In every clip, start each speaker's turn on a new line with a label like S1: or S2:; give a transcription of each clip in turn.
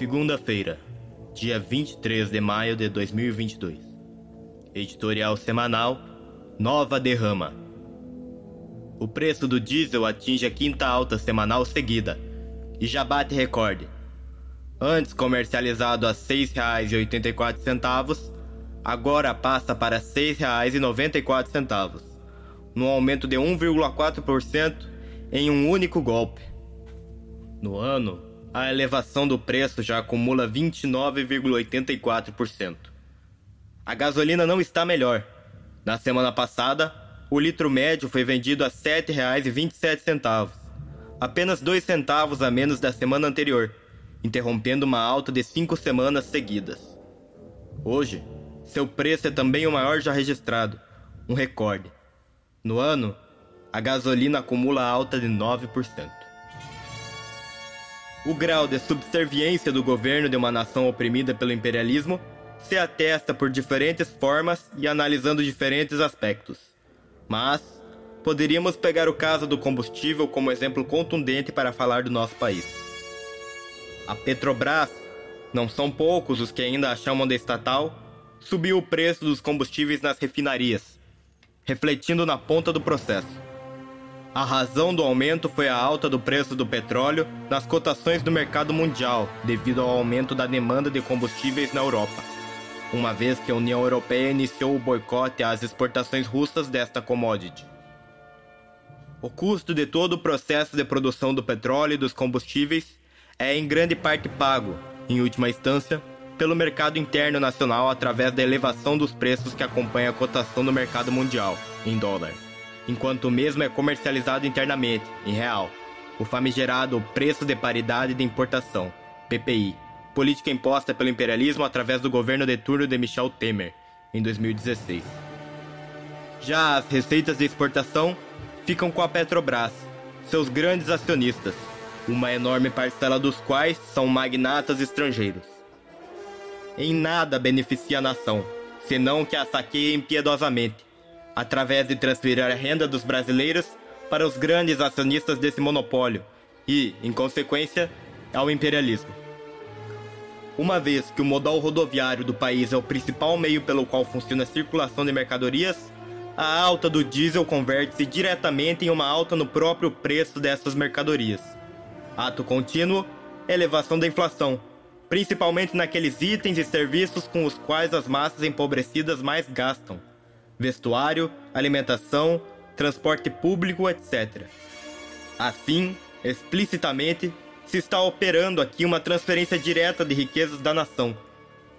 S1: Segunda-feira, dia 23 de maio de 2022. Editorial semanal Nova Derrama. O preço do diesel atinge a quinta alta semanal seguida e já bate recorde. Antes comercializado a R$ 6,84, agora passa para R$ 6,94, num aumento de 1,4% em um único golpe. No ano, a elevação do preço já acumula 29,84%. A gasolina não está melhor. Na semana passada, o litro médio foi vendido a R$ 7,27, apenas 2 centavos a menos da semana anterior, interrompendo uma alta de cinco semanas seguidas. Hoje, seu preço é também o maior já registrado, um recorde. No ano, a gasolina acumula alta de 9%. O grau de subserviência do governo de uma nação oprimida pelo imperialismo se atesta por diferentes formas e analisando diferentes aspectos. Mas poderíamos pegar o caso do combustível como exemplo contundente para falar do nosso país. A Petrobras, não são poucos os que ainda a chamam de estatal, subiu o preço dos combustíveis nas refinarias, refletindo na ponta do processo. A razão do aumento foi a alta do preço do petróleo nas cotações do mercado mundial, devido ao aumento da demanda de combustíveis na Europa, uma vez que a União Europeia iniciou o boicote às exportações russas desta commodity. O custo de todo o processo de produção do petróleo e dos combustíveis é em grande parte pago, em última instância, pelo mercado interno nacional através da elevação dos preços que acompanha a cotação do mercado mundial, em dólar enquanto o mesmo é comercializado internamente, em real. O famigerado Preço de Paridade de Importação, PPI, política imposta pelo imperialismo através do governo de turno de Michel Temer, em 2016. Já as receitas de exportação ficam com a Petrobras, seus grandes acionistas, uma enorme parcela dos quais são magnatas estrangeiros. Em nada beneficia a nação, senão que a saqueia impiedosamente, através de transferir a renda dos brasileiros para os grandes acionistas desse monopólio e, em consequência, ao imperialismo. Uma vez que o modal rodoviário do país é o principal meio pelo qual funciona a circulação de mercadorias, a alta do diesel converte-se diretamente em uma alta no próprio preço dessas mercadorias. Ato contínuo, elevação da inflação, principalmente naqueles itens e serviços com os quais as massas empobrecidas mais gastam vestuário, alimentação, transporte público, etc. Assim, explicitamente, se está operando aqui uma transferência direta de riquezas da nação,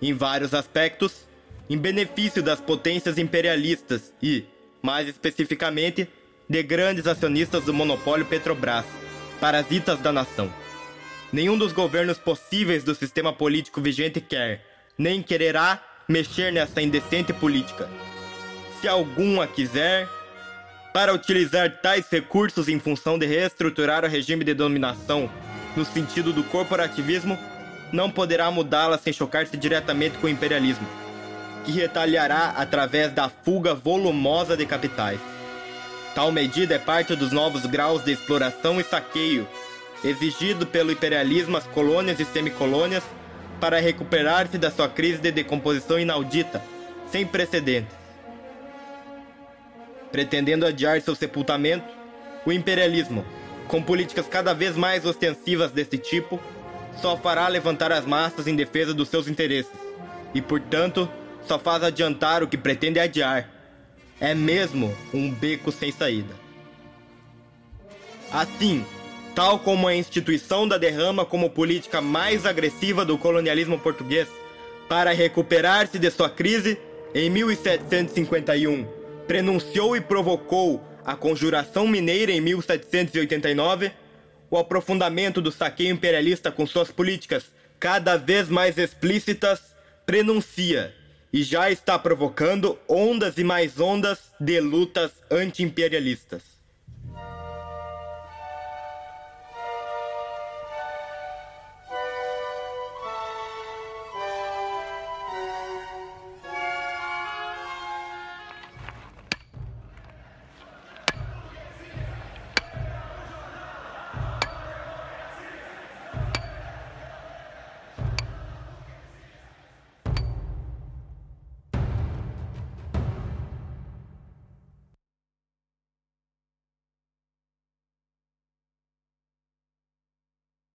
S1: em vários aspectos, em benefício das potências imperialistas e, mais especificamente, de grandes acionistas do monopólio Petrobras, parasitas da nação. Nenhum dos governos possíveis do sistema político vigente quer, nem quererá, mexer nessa indecente política se algum a quiser, para utilizar tais recursos em função de reestruturar o regime de dominação no sentido do corporativismo, não poderá mudá-la sem chocar-se diretamente com o imperialismo, que retaliará através da fuga volumosa de capitais. Tal medida é parte dos novos graus de exploração e saqueio exigido pelo imperialismo às colônias e semicolônias para recuperar-se da sua crise de decomposição inaudita, sem precedentes. Pretendendo adiar seu sepultamento, o imperialismo, com políticas cada vez mais ostensivas desse tipo, só fará levantar as massas em defesa dos seus interesses e, portanto, só faz adiantar o que pretende adiar. É mesmo um beco sem saída. Assim, tal como a instituição da derrama como política mais agressiva do colonialismo português, para recuperar-se de sua crise, em 1751, prenunciou e provocou a Conjuração Mineira em 1789, o aprofundamento do saqueio imperialista com suas políticas cada vez mais explícitas prenuncia e já está provocando ondas e mais ondas de lutas anti-imperialistas.